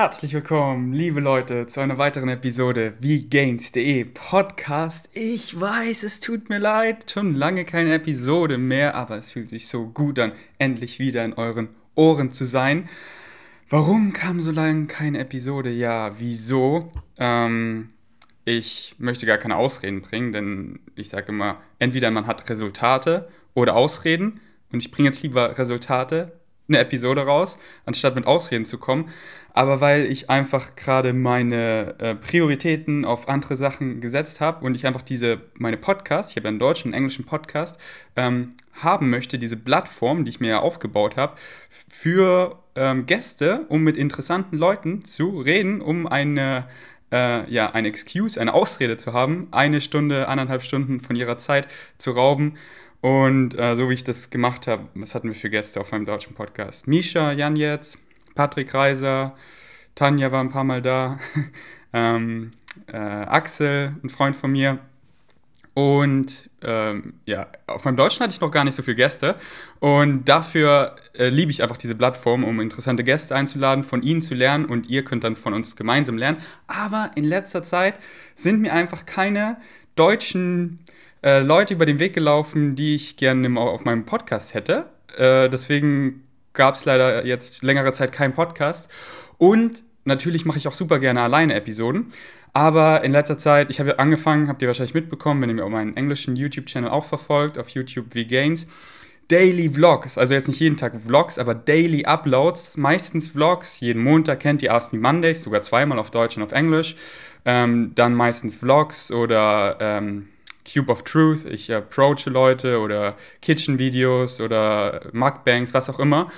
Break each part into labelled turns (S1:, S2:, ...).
S1: Herzlich willkommen, liebe Leute, zu einer weiteren Episode wie Gains.de Podcast. Ich weiß, es tut mir leid, schon lange keine Episode mehr, aber es fühlt sich so gut an, endlich wieder in euren Ohren zu sein. Warum kam so lange keine Episode? Ja, wieso? Ähm, ich möchte gar keine Ausreden bringen, denn ich sage immer, entweder man hat Resultate oder Ausreden und ich bringe jetzt lieber Resultate eine Episode raus, anstatt mit Ausreden zu kommen. Aber weil ich einfach gerade meine äh, Prioritäten auf andere Sachen gesetzt habe und ich einfach diese, meine Podcasts, ich habe einen deutschen und englischen Podcast, ähm, haben möchte, diese Plattform, die ich mir ja aufgebaut habe, für ähm, Gäste, um mit interessanten Leuten zu reden, um eine, äh, ja, eine Excuse, eine Ausrede zu haben, eine Stunde, anderthalb Stunden von ihrer Zeit zu rauben und äh, so wie ich das gemacht habe, was hatten wir für Gäste auf meinem deutschen Podcast? Misha, Jan jetzt, Patrick Reiser, Tanja war ein paar Mal da, ähm, äh, Axel, ein Freund von mir. Und ähm, ja, auf meinem Deutschen hatte ich noch gar nicht so viele Gäste. Und dafür äh, liebe ich einfach diese Plattform, um interessante Gäste einzuladen, von ihnen zu lernen und ihr könnt dann von uns gemeinsam lernen. Aber in letzter Zeit sind mir einfach keine deutschen äh, Leute über den Weg gelaufen, die ich gerne auf meinem Podcast hätte. Äh, deswegen gab es leider jetzt längere Zeit keinen Podcast. Und natürlich mache ich auch super gerne alleine Episoden. Aber in letzter Zeit, ich habe angefangen, habt ihr wahrscheinlich mitbekommen, wenn ihr mir auf meinen englischen YouTube-Channel auch verfolgt, auf YouTube wie Gains. Daily Vlogs, also jetzt nicht jeden Tag Vlogs, aber Daily Uploads, meistens Vlogs. Jeden Montag kennt ihr Ask Me Mondays, sogar zweimal auf Deutsch und auf Englisch. Ähm, dann meistens Vlogs oder ähm, Cube of Truth, ich approache Leute oder Kitchen-Videos oder Mukbangs, was auch immer.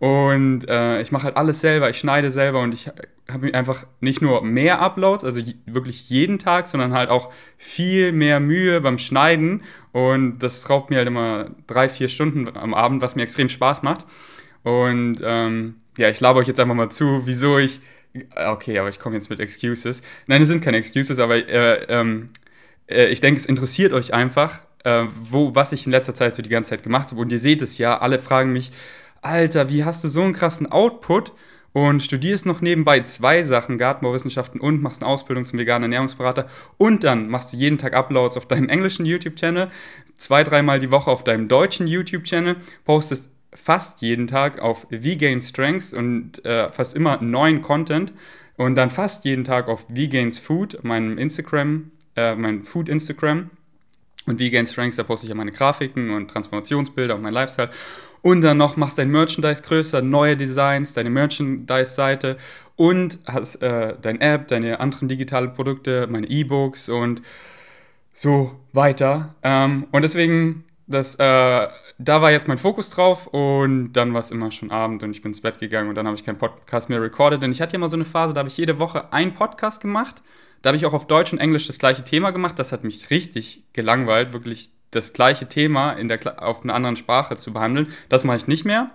S1: Und äh, ich mache halt alles selber, ich schneide selber und ich habe einfach nicht nur mehr Uploads, also wirklich jeden Tag, sondern halt auch viel mehr Mühe beim Schneiden. Und das raubt mir halt immer drei, vier Stunden am Abend, was mir extrem Spaß macht. Und ähm, ja, ich labe euch jetzt einfach mal zu, wieso ich. Okay, aber ich komme jetzt mit Excuses. Nein, es sind keine Excuses, aber äh, ähm, äh, ich denke, es interessiert euch einfach, äh, wo, was ich in letzter Zeit so die ganze Zeit gemacht habe. Und ihr seht es ja, alle fragen mich, Alter, wie hast du so einen krassen Output und studierst noch nebenbei zwei Sachen, Gartenbauwissenschaften und machst eine Ausbildung zum veganen Ernährungsberater und dann machst du jeden Tag Uploads auf deinem englischen YouTube-Channel, zwei, dreimal die Woche auf deinem deutschen YouTube-Channel, postest fast jeden Tag auf Vegan Strengths und äh, fast immer neuen Content und dann fast jeden Tag auf Vegans Food, meinem Instagram äh, mein Food Instagram. Und Vegan Strengths, da poste ich ja meine Grafiken und Transformationsbilder und mein Lifestyle. Und dann noch machst dein Merchandise größer, neue Designs, deine Merchandise-Seite und hast äh, dein App, deine anderen digitalen Produkte, meine E-Books und so weiter. Ähm, und deswegen, das, äh, da war jetzt mein Fokus drauf und dann war es immer schon Abend und ich bin ins Bett gegangen und dann habe ich keinen Podcast mehr recorded. Denn ich hatte ja mal so eine Phase, da habe ich jede Woche einen Podcast gemacht da habe ich auch auf Deutsch und Englisch das gleiche Thema gemacht. Das hat mich richtig gelangweilt, wirklich das gleiche Thema in der, auf einer anderen Sprache zu behandeln. Das mache ich nicht mehr.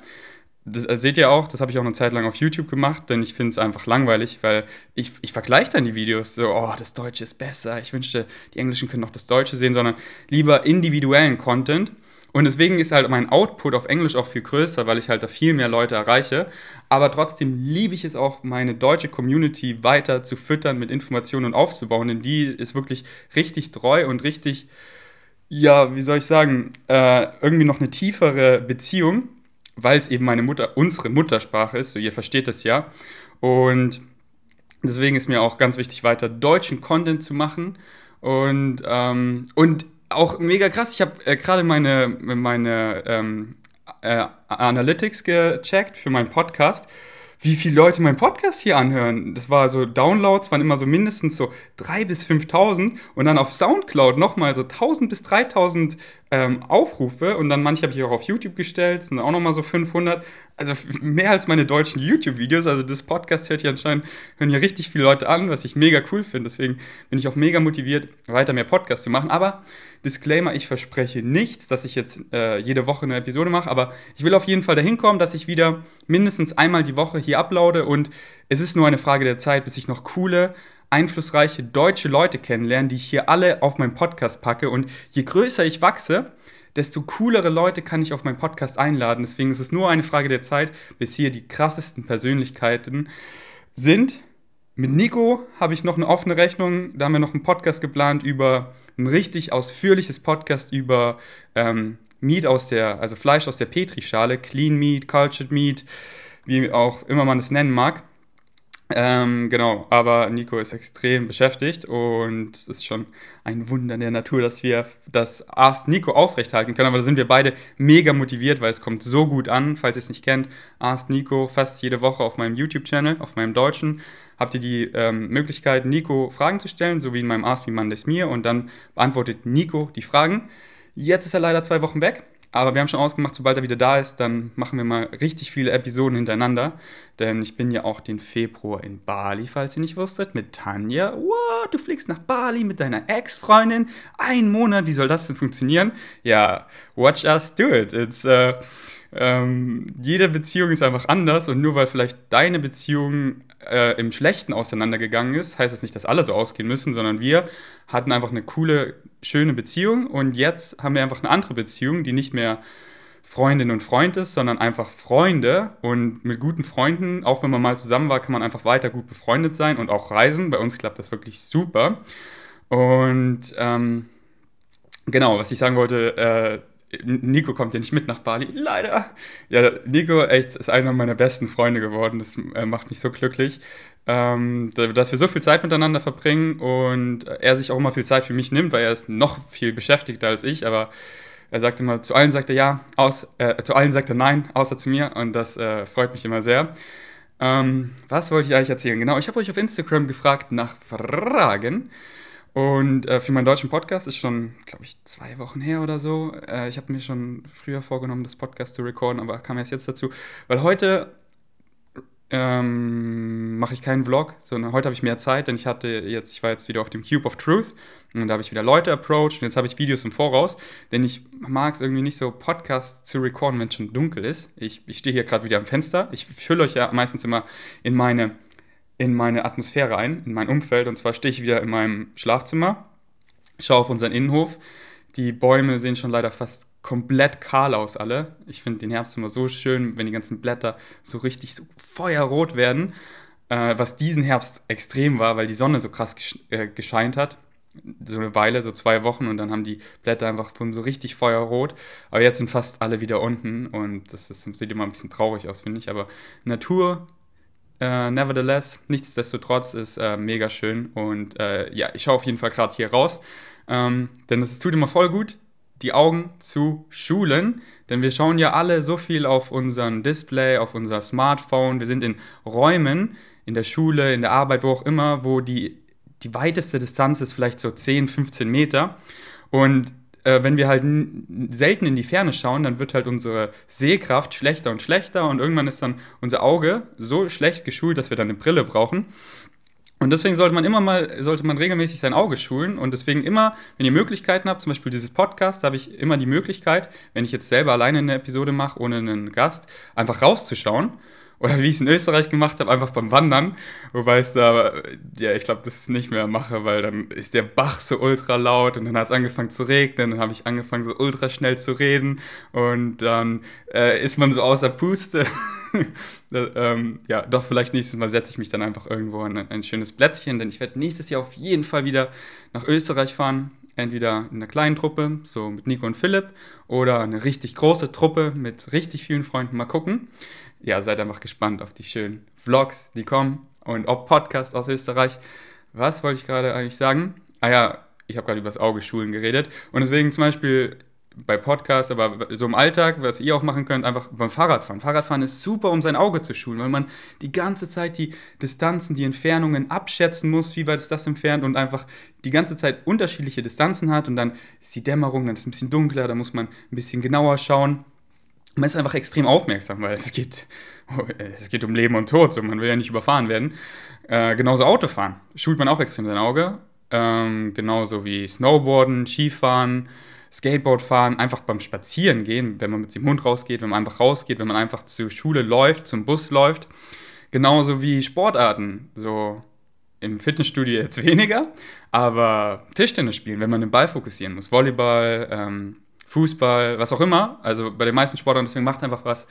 S1: Das äh, seht ihr auch, das habe ich auch eine Zeit lang auf YouTube gemacht, denn ich finde es einfach langweilig, weil ich, ich vergleiche dann die Videos so, oh, das Deutsche ist besser, ich wünschte, die Englischen können auch das Deutsche sehen, sondern lieber individuellen Content. Und deswegen ist halt mein Output auf Englisch auch viel größer, weil ich halt da viel mehr Leute erreiche. Aber trotzdem liebe ich es auch, meine deutsche Community weiter zu füttern mit Informationen und aufzubauen, denn die ist wirklich richtig treu und richtig, ja, wie soll ich sagen, äh, irgendwie noch eine tiefere Beziehung, weil es eben meine Mutter, unsere Muttersprache ist, so ihr versteht das ja. Und deswegen ist mir auch ganz wichtig, weiter deutschen Content zu machen. Und, ähm, und auch mega krass. Ich habe äh, gerade meine, meine ähm, äh, Analytics gecheckt für meinen Podcast wie viele Leute meinen Podcast hier anhören. Das war so, Downloads waren immer so mindestens so 3.000 bis 5.000 und dann auf Soundcloud nochmal so 1.000 bis 3.000 ähm, Aufrufe und dann manche habe ich auch auf YouTube gestellt, sind auch nochmal so 500. Also mehr als meine deutschen YouTube-Videos. Also das Podcast hört hier anscheinend, hören hier richtig viele Leute an, was ich mega cool finde. Deswegen bin ich auch mega motiviert, weiter mehr Podcasts zu machen. Aber Disclaimer, ich verspreche nichts, dass ich jetzt äh, jede Woche eine Episode mache, aber ich will auf jeden Fall dahin kommen, dass ich wieder mindestens einmal die Woche hier uploade und es ist nur eine Frage der Zeit, bis ich noch coole, einflussreiche deutsche Leute kennenlerne, die ich hier alle auf meinen Podcast packe und je größer ich wachse, desto coolere Leute kann ich auf meinen Podcast einladen. Deswegen ist es nur eine Frage der Zeit, bis hier die krassesten Persönlichkeiten sind. Mit Nico habe ich noch eine offene Rechnung. Da haben wir noch einen Podcast geplant über ein richtig ausführliches Podcast über ähm, Meat aus der, also Fleisch aus der Petrischale, Clean Meat, Cultured Meat, wie auch immer man es nennen mag. Ähm, genau, aber Nico ist extrem beschäftigt und es ist schon ein Wunder der Natur, dass wir das Ask Nico aufrechthalten können. Aber da sind wir beide mega motiviert, weil es kommt so gut an. Falls ihr es nicht kennt, Ask Nico fast jede Woche auf meinem YouTube-Channel, auf meinem deutschen, habt ihr die ähm, Möglichkeit, Nico Fragen zu stellen, so wie in meinem Ask Me Mondays mir und dann beantwortet Nico die Fragen. Jetzt ist er leider zwei Wochen weg. Aber wir haben schon ausgemacht, sobald er wieder da ist, dann machen wir mal richtig viele Episoden hintereinander. Denn ich bin ja auch den Februar in Bali, falls ihr nicht wusstet, mit Tanja. What? Du fliegst nach Bali mit deiner Ex-Freundin? Ein Monat, wie soll das denn funktionieren? Ja, watch us do it. It's, uh, ähm, jede Beziehung ist einfach anders und nur weil vielleicht deine Beziehung äh, im Schlechten auseinandergegangen ist, heißt es das nicht, dass alle so ausgehen müssen, sondern wir hatten einfach eine coole, schöne Beziehung und jetzt haben wir einfach eine andere Beziehung, die nicht mehr Freundin und Freund ist, sondern einfach Freunde und mit guten Freunden, auch wenn man mal zusammen war, kann man einfach weiter gut befreundet sein und auch reisen. Bei uns klappt das wirklich super. Und ähm, genau, was ich sagen wollte, äh, Nico kommt ja nicht mit nach Bali, leider. Ja, Nico echt ist einer meiner besten Freunde geworden. Das äh, macht mich so glücklich, ähm, dass wir so viel Zeit miteinander verbringen und er sich auch immer viel Zeit für mich nimmt, weil er ist noch viel beschäftigter als ich. Aber er sagt immer, zu allen sagt er ja, aus, äh, zu allen sagt er nein, außer zu mir. Und das äh, freut mich immer sehr. Ähm, was wollte ich eigentlich erzählen? Genau, ich habe euch auf Instagram gefragt nach Fragen. Und äh, für meinen deutschen Podcast ist schon, glaube ich, zwei Wochen her oder so. Äh, ich habe mir schon früher vorgenommen, das Podcast zu recorden, aber kam erst jetzt dazu. Weil heute ähm, mache ich keinen Vlog, sondern heute habe ich mehr Zeit, denn ich hatte jetzt, ich war jetzt wieder auf dem Cube of Truth und da habe ich wieder Leute approached und jetzt habe ich Videos im Voraus, denn ich mag es irgendwie nicht so, Podcasts zu recorden, wenn es schon dunkel ist. Ich, ich stehe hier gerade wieder am Fenster. Ich fülle euch ja meistens immer in meine in meine Atmosphäre ein, in mein Umfeld. Und zwar stehe ich wieder in meinem Schlafzimmer, schaue auf unseren Innenhof. Die Bäume sehen schon leider fast komplett kahl aus alle. Ich finde den Herbst immer so schön, wenn die ganzen Blätter so richtig so feuerrot werden. Äh, was diesen Herbst extrem war, weil die Sonne so krass äh, gescheint hat. So eine Weile, so zwei Wochen und dann haben die Blätter einfach von so richtig feuerrot. Aber jetzt sind fast alle wieder unten und das, ist, das sieht immer ein bisschen traurig aus, finde ich. Aber Natur Uh, nevertheless, nichtsdestotrotz ist uh, mega schön und uh, ja, ich schaue auf jeden Fall gerade hier raus, um, ähm, denn es tut immer voll gut, die Augen zu schulen, denn wir schauen ja alle so viel auf unseren Display, auf unser Smartphone, wir sind in Räumen, in der Schule, in der Arbeit, wo auch immer, wo die, die weiteste Distanz ist vielleicht so 10, 15 Meter. Und äh, wenn wir halt selten in die Ferne schauen, dann wird halt unsere Sehkraft schlechter und schlechter und irgendwann ist dann unser Auge so schlecht geschult, dass wir dann eine Brille brauchen. Und deswegen sollte man immer mal, sollte man regelmäßig sein Auge schulen und deswegen immer, wenn ihr Möglichkeiten habt, zum Beispiel dieses Podcast, habe ich immer die Möglichkeit, wenn ich jetzt selber alleine eine Episode mache, ohne einen Gast, einfach rauszuschauen oder wie ich es in Österreich gemacht habe, einfach beim Wandern. Wobei es da, ja, ich glaube, das nicht mehr mache, weil dann ist der Bach so ultra laut und dann hat es angefangen zu regnen, dann habe ich angefangen so ultra schnell zu reden und dann äh, ist man so außer Puste. das, ähm, ja, doch, vielleicht nächstes Mal setze ich mich dann einfach irgendwo an ein schönes Plätzchen, denn ich werde nächstes Jahr auf jeden Fall wieder nach Österreich fahren. Entweder in einer kleinen Truppe, so mit Nico und Philipp, oder eine richtig große Truppe mit richtig vielen Freunden. Mal gucken ja, seid einfach gespannt auf die schönen Vlogs, die kommen und ob Podcast aus Österreich. Was wollte ich gerade eigentlich sagen? Ah ja, ich habe gerade über das Augeschulen geredet und deswegen zum Beispiel bei Podcasts, aber so im Alltag, was ihr auch machen könnt, einfach beim Fahrradfahren. Fahrradfahren ist super, um sein Auge zu schulen, weil man die ganze Zeit die Distanzen, die Entfernungen abschätzen muss, wie weit ist das entfernt und einfach die ganze Zeit unterschiedliche Distanzen hat und dann ist die Dämmerung, dann ist es ein bisschen dunkler, da muss man ein bisschen genauer schauen man ist einfach extrem aufmerksam, weil es geht, es geht um Leben und Tod, so man will ja nicht überfahren werden. Äh, genauso Autofahren schult man auch extrem sein Auge. Ähm, genauso wie Snowboarden, Skifahren, Skateboardfahren, einfach beim Spazierengehen, wenn man mit dem Hund rausgeht, wenn man einfach rausgeht, wenn man einfach zur Schule läuft, zum Bus läuft. Genauso wie Sportarten, so im Fitnessstudio jetzt weniger, aber Tischtennis spielen, wenn man den Ball fokussieren muss, Volleyball, ähm, Fußball, was auch immer. Also bei den meisten Sportlern, deswegen macht einfach was.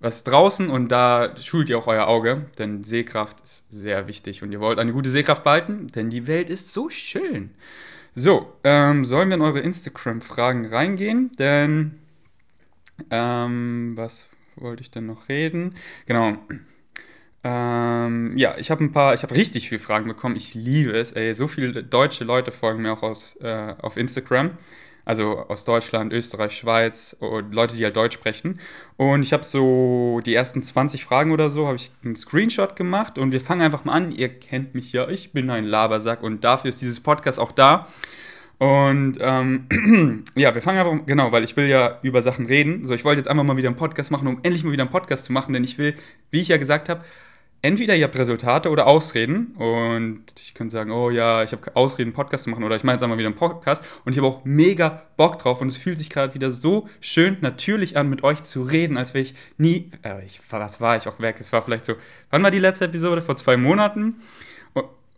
S1: was draußen und da schult ihr auch euer Auge, denn Sehkraft ist sehr wichtig und ihr wollt eine gute Sehkraft behalten, denn die Welt ist so schön. So, ähm, sollen wir in eure Instagram-Fragen reingehen? Denn, ähm, was wollte ich denn noch reden? Genau. Ähm, ja, ich habe ein paar, ich habe richtig viele Fragen bekommen. Ich liebe es. Ey, so viele deutsche Leute folgen mir auch aus, äh, auf Instagram also aus Deutschland, Österreich, Schweiz und Leute, die halt Deutsch sprechen. Und ich habe so die ersten 20 Fragen oder so, habe ich einen Screenshot gemacht und wir fangen einfach mal an. Ihr kennt mich ja, ich bin ein Labersack und dafür ist dieses Podcast auch da. Und ähm, ja, wir fangen einfach, genau, weil ich will ja über Sachen reden. So, ich wollte jetzt einfach mal wieder einen Podcast machen, um endlich mal wieder einen Podcast zu machen, denn ich will, wie ich ja gesagt habe, entweder ihr habt Resultate oder Ausreden. Und ich könnte sagen, oh ja, ich habe Ausreden, einen Podcast zu machen. Oder ich mache jetzt einmal wieder einen Podcast. Und ich habe auch mega Bock drauf. Und es fühlt sich gerade wieder so schön natürlich an, mit euch zu reden, als wäre ich nie, äh, ich, was war ich? Auch weg, es war vielleicht so, wann war die letzte Episode? Vor zwei Monaten?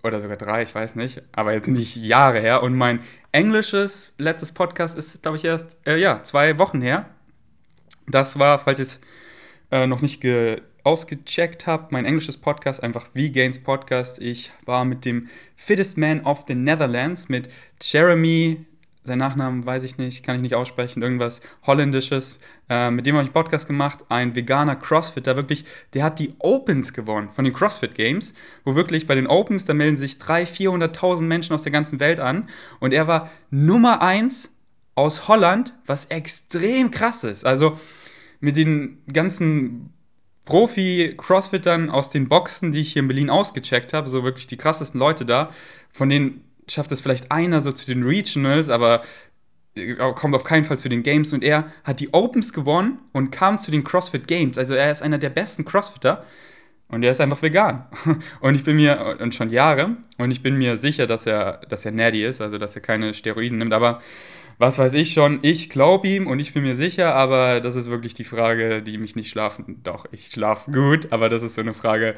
S1: Oder sogar drei, ich weiß nicht, aber jetzt nicht Jahre her. Und mein englisches letztes Podcast ist, glaube ich, erst, äh, ja, zwei Wochen her. Das war, falls ihr es äh, noch nicht ge ausgecheckt habe, mein englisches Podcast, einfach V-Gains Podcast. Ich war mit dem Fittest Man of the Netherlands, mit Jeremy, sein Nachnamen weiß ich nicht, kann ich nicht aussprechen, irgendwas Holländisches. Äh, mit dem habe ich einen Podcast gemacht, ein veganer Crossfitter, wirklich, der hat die Opens gewonnen von den CrossFit Games, wo wirklich bei den Opens, da melden sich 300.000, 400.000 Menschen aus der ganzen Welt an und er war Nummer 1 aus Holland, was extrem krass ist. Also mit den ganzen Profi-Crossfittern aus den Boxen, die ich hier in Berlin ausgecheckt habe, so wirklich die krassesten Leute da, von denen schafft es vielleicht einer so zu den Regionals, aber äh, kommt auf keinen Fall zu den Games und er hat die Opens gewonnen und kam zu den CrossFit Games. Also er ist einer der besten Crossfitter und er ist einfach vegan. Und ich bin mir, und schon Jahre, und ich bin mir sicher, dass er, dass er nerdy ist, also dass er keine Steroiden nimmt, aber was weiß ich schon, ich glaube ihm und ich bin mir sicher, aber das ist wirklich die Frage, die mich nicht schlafen. Doch, ich schlafe gut, aber das ist so eine Frage.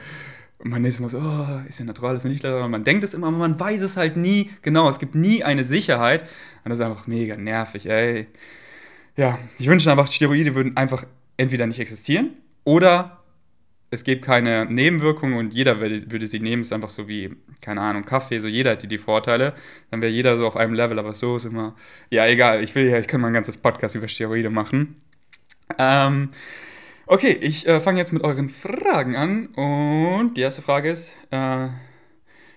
S1: Man ist immer so, oh, ist ja natural, ist ja nicht natural. Man denkt es immer, aber man weiß es halt nie. Genau, es gibt nie eine Sicherheit. Und das ist einfach mega nervig, ey. Ja, ich wünsche einfach, Steroide würden einfach entweder nicht existieren oder es gibt keine Nebenwirkungen und jeder würde, würde sie nehmen. Ist einfach so wie, keine Ahnung, Kaffee, so jeder hat die Vorteile. Dann wäre jeder so auf einem Level, aber so ist immer, ja, egal. Ich will ja, ich kann mal ein ganzes Podcast über Steroide machen. Ähm, okay, ich äh, fange jetzt mit euren Fragen an und die erste Frage ist, äh,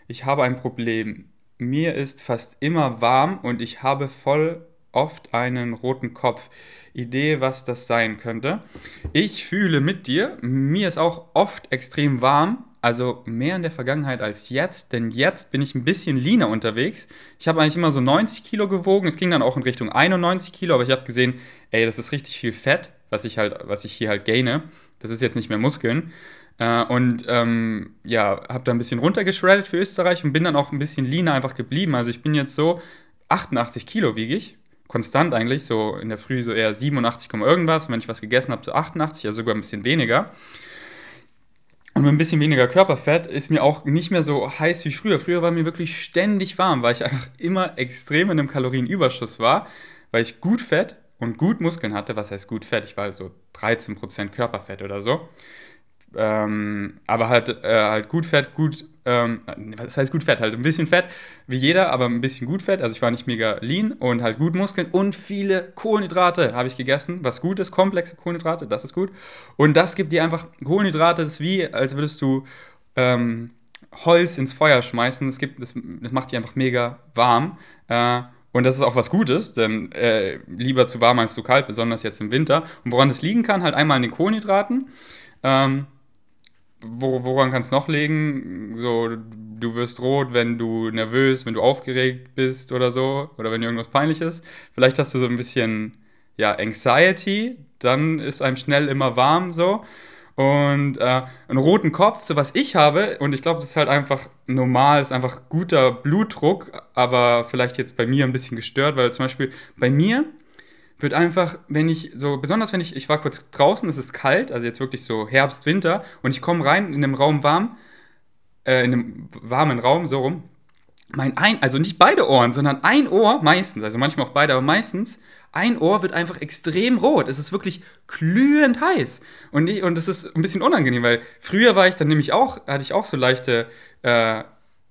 S1: ich habe ein Problem. Mir ist fast immer warm und ich habe voll oft einen roten Kopf. Idee, was das sein könnte. Ich fühle mit dir. Mir ist auch oft extrem warm. Also mehr in der Vergangenheit als jetzt, denn jetzt bin ich ein bisschen leaner unterwegs. Ich habe eigentlich immer so 90 Kilo gewogen. Es ging dann auch in Richtung 91 Kilo, aber ich habe gesehen, ey, das ist richtig viel Fett, was ich halt, was ich hier halt gaine. Das ist jetzt nicht mehr Muskeln. Äh, und ähm, ja, habe da ein bisschen runtergeschreddet für Österreich und bin dann auch ein bisschen leaner einfach geblieben. Also ich bin jetzt so 88 Kilo wiege ich konstant eigentlich, so in der Früh so eher 87, irgendwas. wenn ich was gegessen habe, so 88, also sogar ein bisschen weniger. Und mit ein bisschen weniger Körperfett ist mir auch nicht mehr so heiß wie früher. Früher war mir wirklich ständig warm, weil ich einfach immer extrem in einem Kalorienüberschuss war, weil ich gut Fett und gut Muskeln hatte. Was heißt gut Fett? Ich war so 13% Körperfett oder so. Ähm, aber halt, äh, halt gut Fett, gut, ähm, was heißt gut Fett? Halt ein bisschen Fett wie jeder, aber ein bisschen gut Fett. Also ich war nicht mega lean und halt gut Muskeln und viele Kohlenhydrate habe ich gegessen, was gut ist, komplexe Kohlenhydrate, das ist gut. Und das gibt dir einfach, Kohlenhydrate das ist wie, als würdest du ähm, Holz ins Feuer schmeißen. Das, gibt, das, das macht dich einfach mega warm. Äh, und das ist auch was Gutes, denn äh, lieber zu warm als zu kalt, besonders jetzt im Winter. Und woran das liegen kann, halt einmal an den Kohlenhydraten. Ähm, wo, woran kann es noch liegen? So, du wirst rot, wenn du nervös, wenn du aufgeregt bist oder so, oder wenn irgendwas peinlich ist. Vielleicht hast du so ein bisschen, ja, Anxiety, dann ist einem schnell immer warm so. Und äh, einen roten Kopf, so was ich habe, und ich glaube, das ist halt einfach normal, ist einfach guter Blutdruck, aber vielleicht jetzt bei mir ein bisschen gestört, weil zum Beispiel bei mir wird einfach, wenn ich so, besonders wenn ich, ich war kurz draußen, es ist kalt, also jetzt wirklich so Herbst, Winter, und ich komme rein in einem Raum warm, äh, in einem warmen Raum, so rum, mein ein, also nicht beide Ohren, sondern ein Ohr meistens, also manchmal auch beide, aber meistens, ein Ohr wird einfach extrem rot. Es ist wirklich glühend heiß. Und, ich, und das ist ein bisschen unangenehm, weil früher war ich dann nämlich auch, hatte ich auch so leichte äh,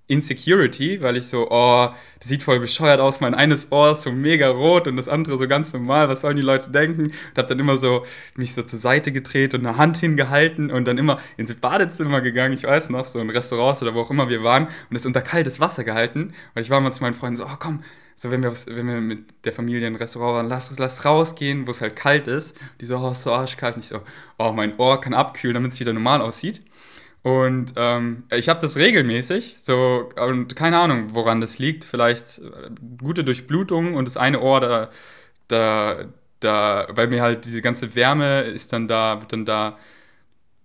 S1: Insecurity, weil ich so, oh, das sieht voll bescheuert aus, mein eines Ohr ist so mega rot und das andere so ganz normal, was sollen die Leute denken? Und hab dann immer so mich so zur Seite gedreht und eine Hand hingehalten und dann immer ins Badezimmer gegangen, ich weiß noch, so in Restaurants oder wo auch immer wir waren und es unter kaltes Wasser gehalten. Und ich war mal zu meinen Freunden so, oh komm, so wenn wir, wenn wir mit der Familie in ein Restaurant waren, lass, lass rausgehen, wo es halt kalt ist. Die so, oh, so arschkalt. Und ich so, oh, mein Ohr kann abkühlen, damit es wieder normal aussieht. Und ähm, ich habe das regelmäßig, so und keine Ahnung, woran das liegt. Vielleicht äh, gute Durchblutung und das eine Ohr da, da, da, weil mir halt diese ganze Wärme ist dann da, wird dann da.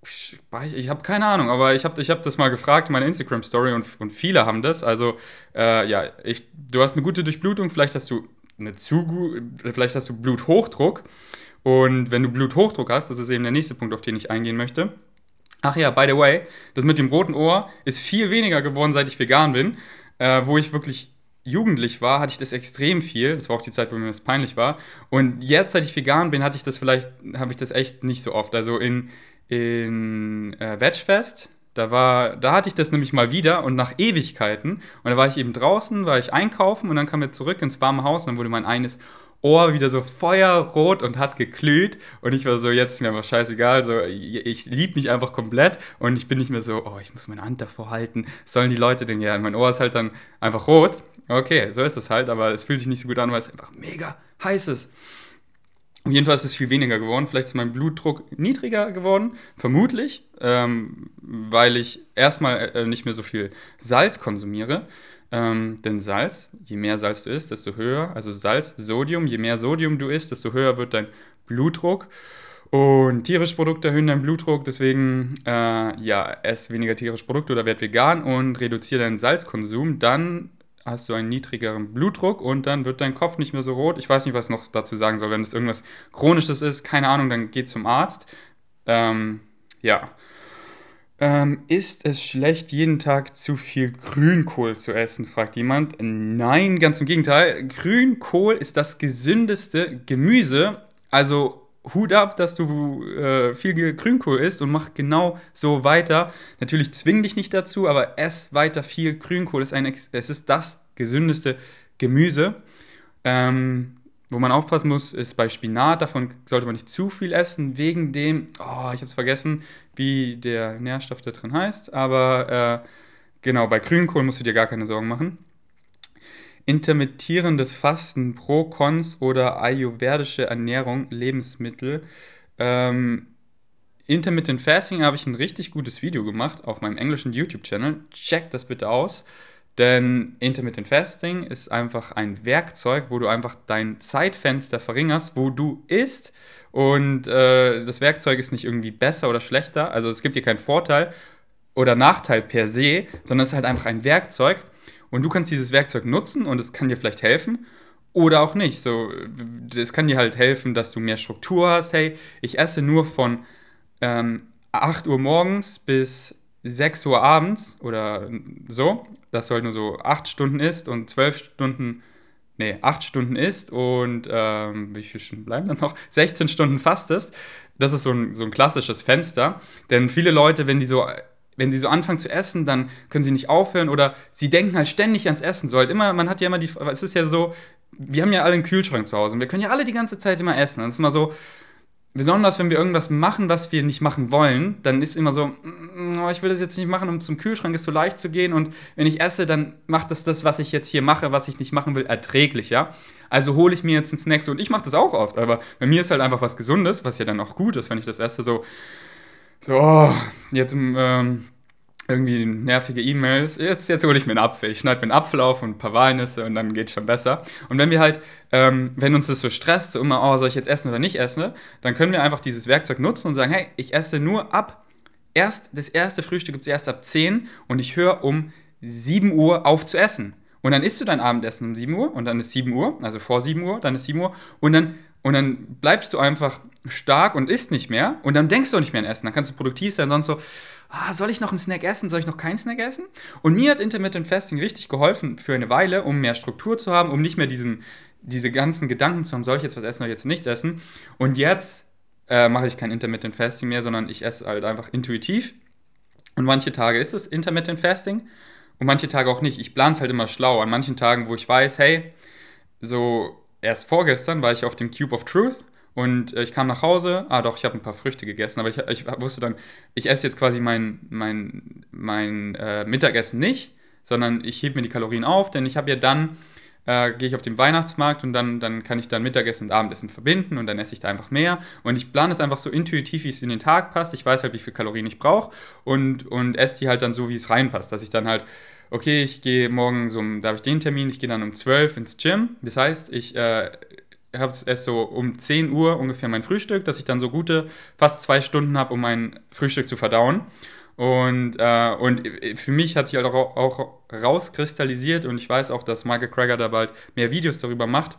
S1: Ich, ich habe keine Ahnung, aber ich habe ich hab das mal gefragt in meiner Instagram-Story und, und viele haben das. Also, äh, ja, ich, du hast eine gute Durchblutung, vielleicht hast du eine zu vielleicht hast du Bluthochdruck. Und wenn du Bluthochdruck hast, das ist eben der nächste Punkt, auf den ich eingehen möchte Ach ja, by the way, das mit dem roten Ohr ist viel weniger geworden, seit ich vegan bin. Äh, wo ich wirklich jugendlich war, hatte ich das extrem viel. Das war auch die Zeit, wo mir das peinlich war. Und jetzt, seit ich vegan bin, hatte ich das vielleicht, habe ich das echt nicht so oft. Also in, in äh, Vegfest, da war, da hatte ich das nämlich mal wieder und nach Ewigkeiten. Und da war ich eben draußen, war ich einkaufen und dann kam wir zurück ins warme Haus und dann wurde mein eines Ohr wieder so feuerrot und hat geglüht. Und ich war so, jetzt ist mir aber scheißegal. So, ich lieb mich einfach komplett und ich bin nicht mehr so, oh, ich muss meine Hand davor halten. Sollen die Leute denken, ja, mein Ohr ist halt dann einfach rot. Okay, so ist es halt, aber es fühlt sich nicht so gut an, weil es einfach mega heiß ist. Auf jeden Fall ist es viel weniger geworden. Vielleicht ist mein Blutdruck niedriger geworden, vermutlich, ähm, weil ich erstmal äh, nicht mehr so viel Salz konsumiere. Ähm, denn Salz, je mehr Salz du isst, desto höher, also Salz, Sodium, je mehr Sodium du isst, desto höher wird dein Blutdruck. Und tierische Produkte erhöhen deinen Blutdruck, deswegen äh, ja, ess weniger tierische Produkte oder werd vegan und reduziere deinen Salzkonsum. Dann hast du einen niedrigeren Blutdruck und dann wird dein Kopf nicht mehr so rot. Ich weiß nicht, was ich noch dazu sagen soll. Wenn es irgendwas Chronisches ist, keine Ahnung, dann geh zum Arzt. Ähm, ja. Ähm, ist es schlecht, jeden Tag zu viel Grünkohl zu essen, fragt jemand. Nein, ganz im Gegenteil. Grünkohl ist das gesündeste Gemüse. Also Hut ab, dass du äh, viel Grünkohl isst und mach genau so weiter. Natürlich zwing dich nicht dazu, aber ess weiter viel Grünkohl. Ist, ein, es ist das gesündeste Gemüse. Ähm, wo man aufpassen muss, ist bei Spinat, davon sollte man nicht zu viel essen, wegen dem, oh, ich habe es vergessen, wie der Nährstoff da drin heißt, aber äh, genau, bei Grünkohl musst du dir gar keine Sorgen machen. Intermittierendes Fasten, Pro, Cons oder ayurvedische Ernährung, Lebensmittel. Ähm, Intermittent Fasting habe ich ein richtig gutes Video gemacht auf meinem englischen YouTube-Channel. Check das bitte aus. Denn Intermittent Fasting ist einfach ein Werkzeug, wo du einfach dein Zeitfenster verringerst, wo du isst. Und äh, das Werkzeug ist nicht irgendwie besser oder schlechter. Also es gibt dir keinen Vorteil oder Nachteil per se, sondern es ist halt einfach ein Werkzeug. Und du kannst dieses Werkzeug nutzen und es kann dir vielleicht helfen. Oder auch nicht. So, es kann dir halt helfen, dass du mehr Struktur hast. Hey, ich esse nur von ähm, 8 Uhr morgens bis 6 Uhr abends oder so, dass du halt nur so 8 Stunden isst und 12 Stunden, nee, 8 Stunden isst und ähm, wie viele Stunden bleiben dann noch? 16 Stunden fastest. Das ist so ein, so ein klassisches Fenster. Denn viele Leute, wenn die so wenn sie so anfangen zu essen, dann können sie nicht aufhören oder sie denken halt ständig ans Essen. So halt immer, man hat ja immer die, es ist ja so, wir haben ja alle einen Kühlschrank zu Hause und wir können ja alle die ganze Zeit immer essen. Und es ist immer so, besonders wenn wir irgendwas machen, was wir nicht machen wollen, dann ist immer so, mm, oh, ich will das jetzt nicht machen, um zum Kühlschrank ist so leicht zu gehen und wenn ich esse, dann macht das das, was ich jetzt hier mache, was ich nicht machen will, erträglicher. Also hole ich mir jetzt einen Snack so und ich mache das auch oft, aber bei mir ist halt einfach was Gesundes, was ja dann auch gut ist, wenn ich das esse, so, so, oh, jetzt ähm, irgendwie nervige E-Mails. Jetzt, jetzt hole ich mir einen Apfel. Ich schneide mir einen Apfel auf und ein paar Walnüsse und dann geht es schon besser. Und wenn wir halt, ähm, wenn uns das so stresst, so immer, oh, soll ich jetzt essen oder nicht essen, dann können wir einfach dieses Werkzeug nutzen und sagen, hey, ich esse nur ab, erst, das erste Frühstück gibt es erst ab 10 und ich höre um 7 Uhr auf zu essen. Und dann isst du dein Abendessen um 7 Uhr und dann ist 7 Uhr, also vor 7 Uhr, dann ist 7 Uhr und dann und dann bleibst du einfach stark und isst nicht mehr und dann denkst du auch nicht mehr an Essen. Dann kannst du produktiv sein, sonst so, ah, soll ich noch einen Snack essen, soll ich noch keinen Snack essen? Und mir hat Intermittent Fasting richtig geholfen für eine Weile, um mehr Struktur zu haben, um nicht mehr diesen, diese ganzen Gedanken zu haben, soll ich jetzt was essen, soll ich jetzt nichts essen? Und jetzt äh, mache ich kein Intermittent Fasting mehr, sondern ich esse halt einfach intuitiv. Und manche Tage ist es Intermittent Fasting und manche Tage auch nicht. Ich plane es halt immer schlau. An manchen Tagen, wo ich weiß, hey, so erst vorgestern war ich auf dem Cube of Truth und äh, ich kam nach Hause. Ah, doch, ich habe ein paar Früchte gegessen, aber ich, ich, wusste dann, ich esse jetzt quasi mein, mein, mein äh, Mittagessen nicht, sondern ich hebe mir die Kalorien auf, denn ich habe ja dann, äh, gehe ich auf den Weihnachtsmarkt und dann, dann kann ich dann Mittagessen und Abendessen verbinden und dann esse ich da einfach mehr. Und ich plane es einfach so intuitiv, wie es in den Tag passt. Ich weiß halt, wie viel Kalorien ich brauche und, und esse die halt dann so, wie es reinpasst, dass ich dann halt okay, ich gehe morgen so, da habe ich den Termin, ich gehe dann um 12 ins Gym. Das heißt, ich äh, habe erst so um 10 Uhr ungefähr mein Frühstück, dass ich dann so gute fast zwei Stunden habe, um mein Frühstück zu verdauen. Und, äh, und für mich hat sich halt auch, auch rauskristallisiert und ich weiß auch, dass Michael Crager da bald mehr Videos darüber macht,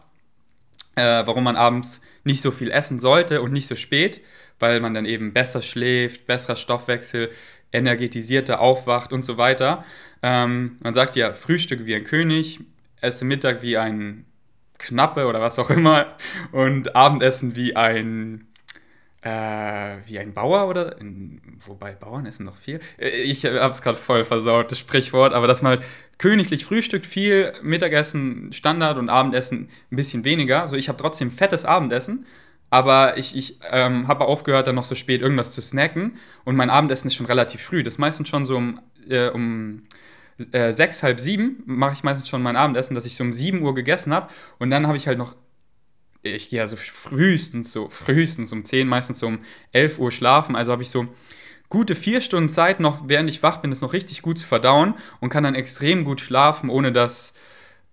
S1: äh, warum man abends nicht so viel essen sollte und nicht so spät, weil man dann eben besser schläft, besserer Stoffwechsel, energetisierter aufwacht und so weiter. Ähm, man sagt ja, Frühstück wie ein König, esse Mittag wie ein Knappe oder was auch immer und Abendessen wie ein äh, wie ein Bauer oder in, wobei Bauern essen noch viel. Äh, ich habe es gerade voll versaut, das Sprichwort, aber dass man halt königlich frühstückt, viel Mittagessen Standard und Abendessen ein bisschen weniger. So, ich habe trotzdem fettes Abendessen, aber ich, ich ähm, habe aufgehört, dann noch so spät irgendwas zu snacken und mein Abendessen ist schon relativ früh. Das ist meistens schon so um, äh, um äh, sechs, halb sieben mache ich meistens schon mein Abendessen, dass ich so um sieben Uhr gegessen habe und dann habe ich halt noch, ich gehe ja so frühestens so, frühestens um zehn, meistens so um elf Uhr schlafen, also habe ich so gute vier Stunden Zeit noch, während ich wach bin, das noch richtig gut zu verdauen und kann dann extrem gut schlafen, ohne dass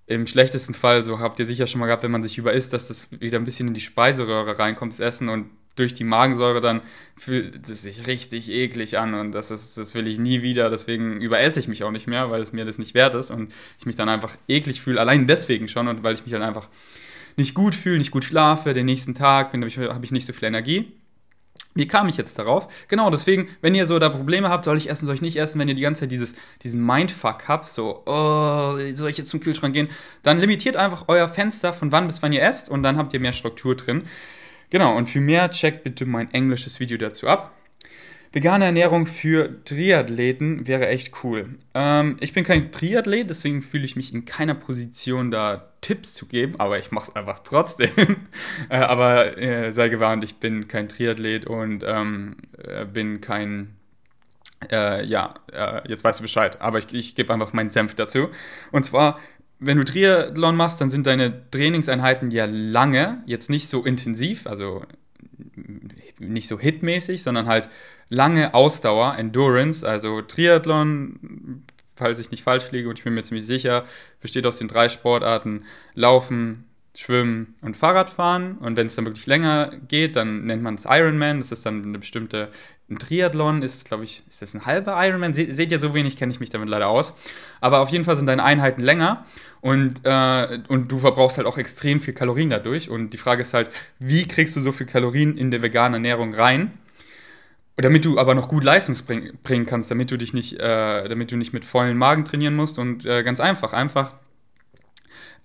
S1: im schlechtesten Fall, so habt ihr sicher schon mal gehabt, wenn man sich überisst, dass das wieder ein bisschen in die Speiseröhre reinkommt, das Essen. Und durch die Magensäure dann fühlt es sich richtig eklig an und das, ist, das will ich nie wieder. Deswegen überesse ich mich auch nicht mehr, weil es mir das nicht wert ist und ich mich dann einfach eklig fühle. Allein deswegen schon und weil ich mich dann einfach nicht gut fühle, nicht gut schlafe, den nächsten Tag habe ich, hab ich nicht so viel Energie. Wie kam ich jetzt darauf? Genau, deswegen, wenn ihr so da Probleme habt, soll ich essen, soll ich nicht essen, wenn ihr die ganze Zeit dieses, diesen Mindfuck habt, so, oh, soll ich jetzt zum Kühlschrank gehen, dann limitiert einfach euer Fenster von wann bis wann ihr esst und dann habt ihr mehr Struktur drin. Genau, und für mehr checkt bitte mein englisches Video dazu ab. Vegane Ernährung für Triathleten wäre echt cool. Ähm, ich bin kein Triathlet, deswegen fühle ich mich in keiner Position, da Tipps zu geben, aber ich mache es einfach trotzdem. äh, aber äh, sei gewarnt, ich bin kein Triathlet und ähm, äh, bin kein äh, ja, äh, jetzt weißt du Bescheid, aber ich, ich gebe einfach meinen Senf dazu. Und zwar wenn du Triathlon machst, dann sind deine Trainingseinheiten ja lange, jetzt nicht so intensiv, also nicht so hitmäßig, sondern halt lange Ausdauer, Endurance. Also Triathlon, falls ich nicht falsch liege und ich bin mir ziemlich sicher, besteht aus den drei Sportarten Laufen, Schwimmen und Fahrradfahren. Und wenn es dann wirklich länger geht, dann nennt man es Ironman. Das ist dann eine bestimmte ein Triathlon ist, glaube ich, ist das ein halber Ironman? Se seht ihr, so wenig kenne ich mich damit leider aus. Aber auf jeden Fall sind deine Einheiten länger und, äh, und du verbrauchst halt auch extrem viel Kalorien dadurch. Und die Frage ist halt, wie kriegst du so viel Kalorien in der veganen Ernährung rein? Damit du aber noch gut Leistung bringen kannst, damit du dich nicht, äh, damit du nicht mit vollen Magen trainieren musst. Und äh, ganz einfach, einfach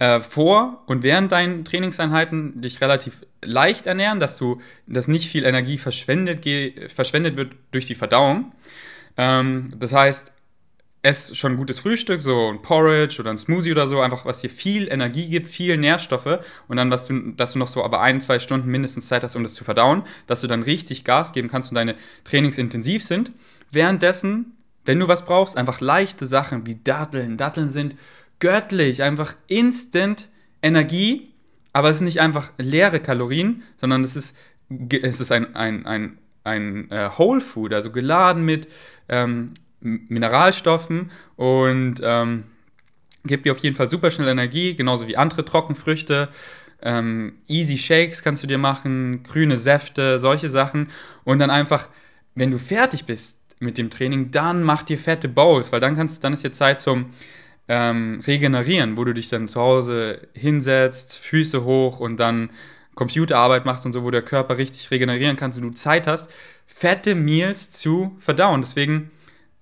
S1: äh, vor und während deinen Trainingseinheiten dich relativ leicht ernähren, dass du, dass nicht viel Energie verschwendet, verschwendet wird durch die Verdauung. Ähm, das heißt, ess schon ein gutes Frühstück, so ein Porridge oder ein Smoothie oder so, einfach was dir viel Energie gibt, viel Nährstoffe und dann, was du, dass du noch so aber ein, zwei Stunden mindestens Zeit hast, um das zu verdauen, dass du dann richtig Gas geben kannst und deine Trainings intensiv sind. Währenddessen, wenn du was brauchst, einfach leichte Sachen wie Datteln. Datteln sind göttlich, einfach instant Energie, aber es sind nicht einfach leere Kalorien, sondern es ist, es ist ein, ein, ein, ein äh, Whole Food, also geladen mit ähm, Mineralstoffen und ähm, gibt dir auf jeden Fall super schnell Energie, genauso wie andere Trockenfrüchte. Ähm, easy Shakes kannst du dir machen, grüne Säfte, solche Sachen. Und dann einfach, wenn du fertig bist mit dem Training, dann mach dir fette Bowls, weil dann kannst, dann ist dir Zeit zum ähm, regenerieren, wo du dich dann zu Hause hinsetzt, Füße hoch und dann Computerarbeit machst und so, wo der Körper richtig regenerieren kann, so du Zeit hast, fette Meals zu verdauen. Deswegen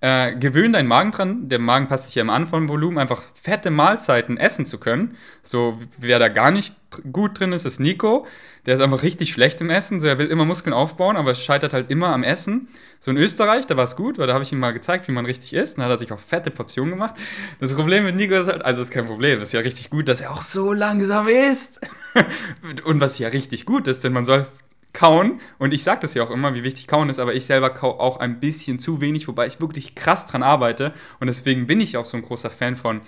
S1: äh, gewöhn deinen Magen dran. Der Magen passt sich ja immer an vom Volumen, einfach fette Mahlzeiten essen zu können. So, wer da gar nicht gut drin ist, ist Nico. Der ist einfach richtig schlecht im Essen. So, er will immer Muskeln aufbauen, aber es scheitert halt immer am Essen. So in Österreich, da war es gut, weil da habe ich ihm mal gezeigt, wie man richtig isst. Dann hat er sich auch fette Portionen gemacht. Das Problem mit Nico ist halt, also ist kein Problem, ist ja richtig gut, dass er auch so langsam isst. Und was ja richtig gut ist, denn man soll kauen. Und ich sage das ja auch immer, wie wichtig kauen ist, aber ich selber kau auch ein bisschen zu wenig, wobei ich wirklich krass dran arbeite. Und deswegen bin ich auch so ein großer Fan von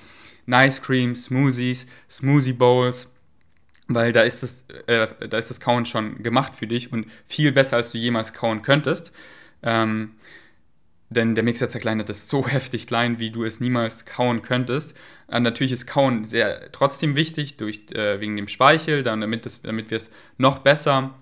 S1: Nice Cream, Smoothies, Smoothie Bowls. Weil da ist, das, äh, da ist das Kauen schon gemacht für dich und viel besser, als du jemals kauen könntest. Ähm, denn der Mixer zerkleinert es so heftig klein, wie du es niemals kauen könntest. Äh, natürlich ist Kauen sehr trotzdem wichtig, durch, äh, wegen dem Speichel, dann, damit, das, damit wir es noch besser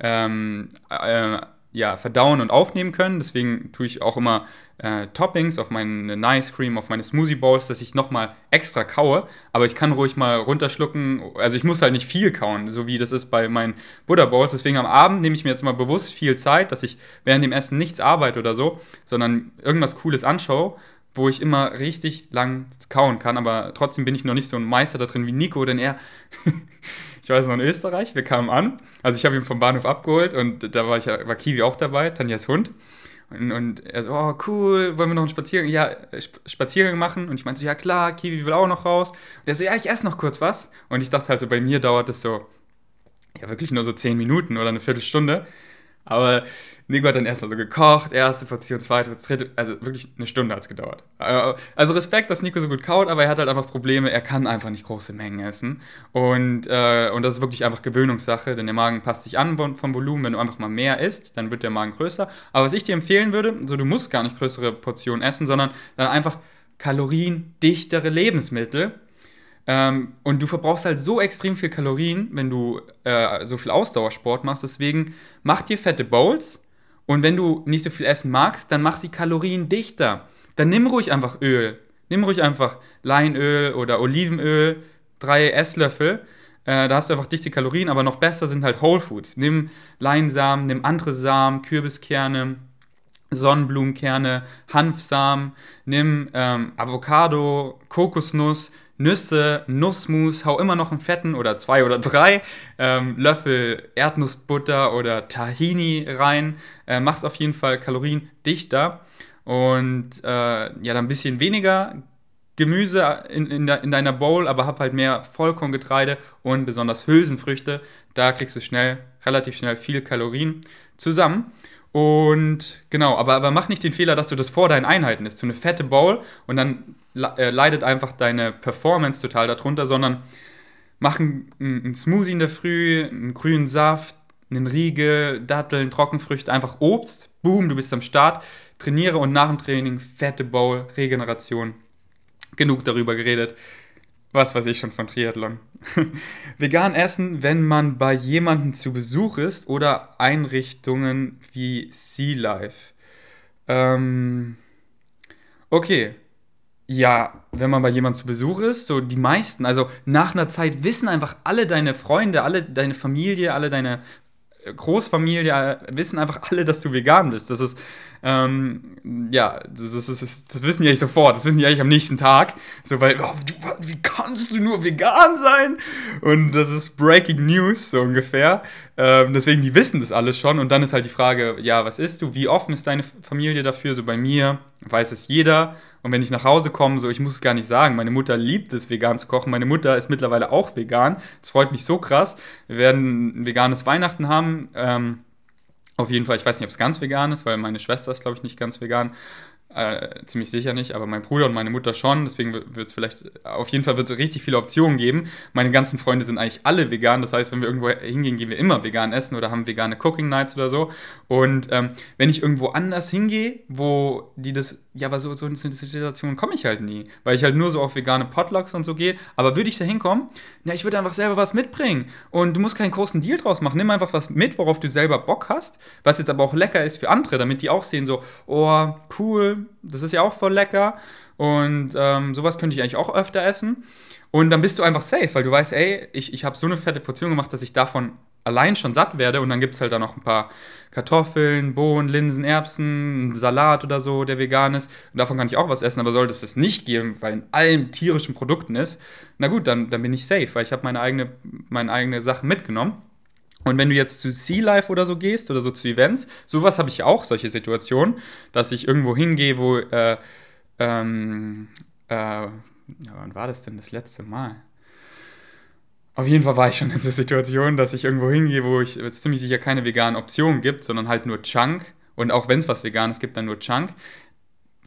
S1: ähm, äh, ja, verdauen und aufnehmen können. Deswegen tue ich auch immer äh, Toppings auf meine Nice Cream, auf meine Smoothie Bowls, dass ich nochmal extra kaue. Aber ich kann ruhig mal runterschlucken. Also ich muss halt nicht viel kauen, so wie das ist bei meinen Buddha Bowls. Deswegen am Abend nehme ich mir jetzt mal bewusst viel Zeit, dass ich während dem Essen nichts arbeite oder so, sondern irgendwas Cooles anschaue wo ich immer richtig lang kauen kann, aber trotzdem bin ich noch nicht so ein Meister da drin wie Nico, denn er, ich weiß noch in Österreich, wir kamen an, also ich habe ihn vom Bahnhof abgeholt und da war, ich, war Kiwi auch dabei, Tanjas Hund. Und, und, er so, oh cool, wollen wir noch einen Spaziergang, ja, Spaziergang machen? Und ich meinte so, ja klar, Kiwi will auch noch raus. Und er so, ja, ich esse noch kurz was. Und ich dachte halt so, bei mir dauert es so, ja wirklich nur so 10 Minuten oder eine Viertelstunde. Aber Nico hat dann erstmal so gekocht, erste Portion, zweite, dritte, also wirklich eine Stunde hat es gedauert. Äh, also Respekt, dass Nico so gut kaut, aber er hat halt einfach Probleme, er kann einfach nicht große Mengen essen. Und, äh, und das ist wirklich einfach Gewöhnungssache, denn der Magen passt sich an vom Volumen. Wenn du einfach mal mehr isst, dann wird der Magen größer. Aber was ich dir empfehlen würde, so du musst gar nicht größere Portionen essen, sondern dann einfach kaloriendichtere Lebensmittel ähm, und du verbrauchst halt so extrem viel Kalorien, wenn du äh, so viel Ausdauersport machst. Deswegen mach dir fette Bowls. Und wenn du nicht so viel essen magst, dann mach sie kaloriendichter. Dann nimm ruhig einfach Öl. Nimm ruhig einfach Leinöl oder Olivenöl, drei Esslöffel. Äh, da hast du einfach dichte Kalorien, aber noch besser sind halt Whole Foods. Nimm Leinsamen, nimm andere Samen, Kürbiskerne, Sonnenblumenkerne, Hanfsamen, nimm ähm, Avocado, Kokosnuss, Nüsse, Nussmus, hau immer noch einen fetten oder zwei oder drei ähm, Löffel Erdnussbutter oder Tahini rein. Äh, mach's auf jeden Fall kaloriendichter und äh, ja, dann ein bisschen weniger Gemüse in, in, de, in, deiner Bowl, aber hab halt mehr Vollkorngetreide und besonders Hülsenfrüchte. Da kriegst du schnell, relativ schnell viel Kalorien zusammen. Und genau, aber, aber mach nicht den Fehler, dass du das vor deinen Einheiten isst. So eine fette Bowl und dann äh, leidet einfach deine Performance total darunter, sondern mach einen, einen Smoothie in der Früh, einen grünen Saft, einen Riegel, Datteln, Trockenfrüchte, einfach Obst. Boom, du bist am Start. Trainiere und nach dem Training fette Bowl, Regeneration. Genug darüber geredet was weiß ich schon von Triathlon. Vegan essen, wenn man bei jemandem zu Besuch ist oder Einrichtungen wie Sea Life. Ähm, okay. Ja, wenn man bei jemandem zu Besuch ist, so die meisten, also nach einer Zeit wissen einfach alle deine Freunde, alle deine Familie, alle deine Großfamilie äh, wissen einfach alle, dass du vegan bist. Das ist, ähm, ja, das, ist, das, ist, das wissen die eigentlich sofort, das wissen die eigentlich am nächsten Tag. So, weil, oh, du, wie kannst du nur vegan sein? Und das ist Breaking News, so ungefähr. Ähm, deswegen, die wissen das alles schon. Und dann ist halt die Frage, ja, was isst du? Wie offen ist deine Familie dafür? So bei mir weiß es jeder. Und wenn ich nach Hause komme, so, ich muss es gar nicht sagen, meine Mutter liebt es, vegan zu kochen. Meine Mutter ist mittlerweile auch vegan. Das freut mich so krass. Wir werden ein veganes Weihnachten haben. Ähm, auf jeden Fall, ich weiß nicht, ob es ganz vegan ist, weil meine Schwester ist, glaube ich, nicht ganz vegan. Äh, ziemlich sicher nicht, aber mein Bruder und meine Mutter schon. Deswegen wird es vielleicht, auf jeden Fall wird es richtig viele Optionen geben. Meine ganzen Freunde sind eigentlich alle vegan. Das heißt, wenn wir irgendwo hingehen, gehen wir immer vegan essen oder haben vegane Cooking Nights oder so. Und ähm, wenn ich irgendwo anders hingehe, wo die das, ja, aber so, so in Situationen komme ich halt nie, weil ich halt nur so auf vegane Potlucks und so gehe. Aber würde ich da hinkommen, na, ich würde einfach selber was mitbringen. Und du musst keinen großen Deal draus machen. Nimm einfach was mit, worauf du selber Bock hast, was jetzt aber auch lecker ist für andere, damit die auch sehen, so, oh, cool, das ist ja auch voll lecker. Und ähm, sowas könnte ich eigentlich auch öfter essen. Und dann bist du einfach safe, weil du weißt, ey, ich, ich habe so eine fette Portion gemacht, dass ich davon allein schon satt werde und dann gibt es halt da noch ein paar Kartoffeln, Bohnen, Linsen, Erbsen, Salat oder so, der vegan ist. Und davon kann ich auch was essen, aber sollte es das nicht geben, weil in allen tierischen Produkten ist, na gut, dann, dann bin ich safe, weil ich habe meine eigene, meine eigene Sache mitgenommen. Und wenn du jetzt zu Sea Life oder so gehst oder so zu Events, sowas habe ich auch, solche Situationen, dass ich irgendwo hingehe, wo, äh, ähm, äh, ja, wann war das denn das letzte Mal? Auf jeden Fall war ich schon in der Situation, dass ich irgendwo hingehe, wo ich es ziemlich sicher keine veganen Optionen gibt, sondern halt nur Chunk. Und auch wenn es was Veganes gibt, dann nur Chunk.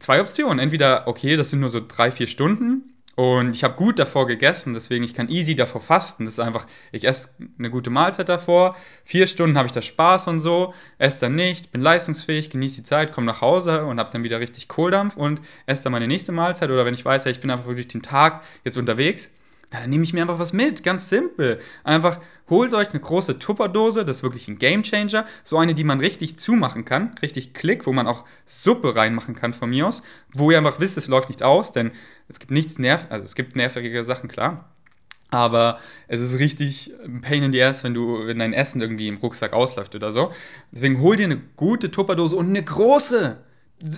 S1: Zwei Optionen. Entweder, okay, das sind nur so drei, vier Stunden und ich habe gut davor gegessen, deswegen ich kann easy davor fasten. Das ist einfach, ich esse eine gute Mahlzeit davor. Vier Stunden habe ich da Spaß und so, esse dann nicht, bin leistungsfähig, genieße die Zeit, komme nach Hause und habe dann wieder richtig Kohldampf und esse dann meine nächste Mahlzeit. Oder wenn ich weiß, ja, ich bin einfach wirklich den Tag jetzt unterwegs, na, dann nehme ich mir einfach was mit, ganz simpel. Einfach holt euch eine große Tupperdose, das ist wirklich ein Gamechanger. So eine, die man richtig zumachen kann, richtig klick, wo man auch Suppe reinmachen kann von mir aus, wo ihr einfach wisst, es läuft nicht aus, denn es gibt nichts nerv, also es gibt nervige Sachen, klar. Aber es ist richtig ein Pain in the Ass, wenn du, wenn dein Essen irgendwie im Rucksack ausläuft oder so. Deswegen hol dir eine gute Tupperdose und eine große.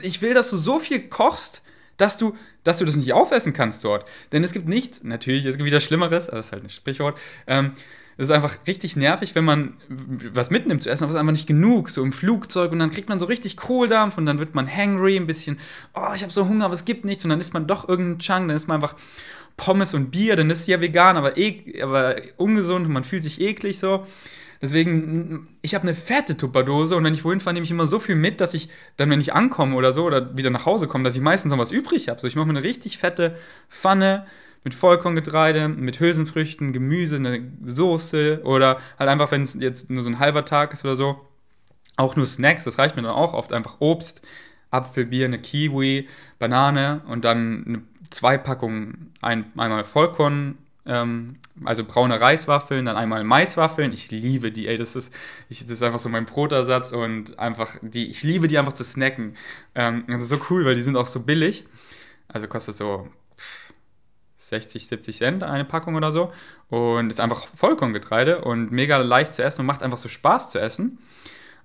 S1: Ich will, dass du so viel kochst, dass du, dass du das nicht aufessen kannst dort. Denn es gibt nichts, natürlich, es gibt wieder Schlimmeres, aber das ist halt ein Sprichwort. Ähm, es ist einfach richtig nervig, wenn man was mitnimmt zu essen, aber es ist einfach nicht genug, so im Flugzeug und dann kriegt man so richtig Kohldampf und dann wird man hangry, ein bisschen, oh, ich habe so Hunger, aber es gibt nichts und dann isst man doch irgendeinen Chunk, dann isst man einfach Pommes und Bier, dann ist es ja vegan, aber, e aber ungesund und man fühlt sich eklig so. Deswegen, ich habe eine fette Tupperdose und wenn ich wohin fahre, nehme ich immer so viel mit, dass ich dann, wenn ich ankomme oder so oder wieder nach Hause komme, dass ich meistens noch was übrig habe. So, ich mache mir eine richtig fette Pfanne mit Vollkorngetreide, mit Hülsenfrüchten, Gemüse, eine Soße oder halt einfach, wenn es jetzt nur so ein halber Tag ist oder so, auch nur Snacks, das reicht mir dann auch oft einfach Obst, Apfel, Bier, eine Kiwi, Banane und dann eine, zwei Packungen, ein, einmal Vollkorn ähm, also braune Reiswaffeln, dann einmal Maiswaffeln. Ich liebe die, ey, das ist, ich, das ist einfach so mein Brotersatz und einfach die, ich liebe die einfach zu snacken. Ähm, das ist so cool, weil die sind auch so billig. Also kostet so 60, 70 Cent eine Packung oder so. Und ist einfach Vollkorngetreide und mega leicht zu essen und macht einfach so Spaß zu essen.